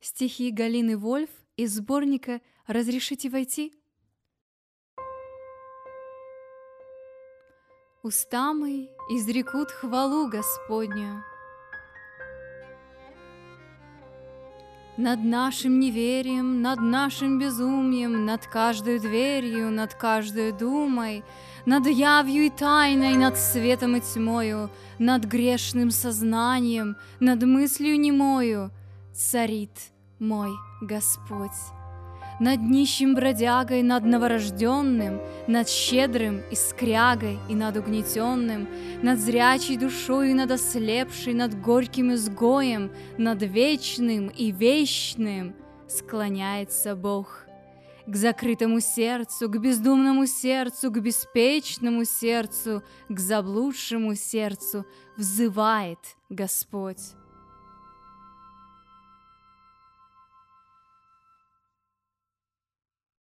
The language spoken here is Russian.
Стихи Галины Вольф из сборника «Разрешите войти?» Уста изрекут хвалу Господню. Над нашим неверием, над нашим безумием, Над каждой дверью, над каждой думой, Над явью и тайной, над светом и тьмою, Над грешным сознанием, над мыслью немою Царит мой Господь над нищим бродягой, над новорожденным, над щедрым и скрягой, и над угнетенным, над зрячей душой и над ослепшей, над горьким изгоем, над вечным и вечным склоняется Бог. К закрытому сердцу, к бездумному сердцу, к беспечному сердцу, к заблудшему сердцу взывает Господь.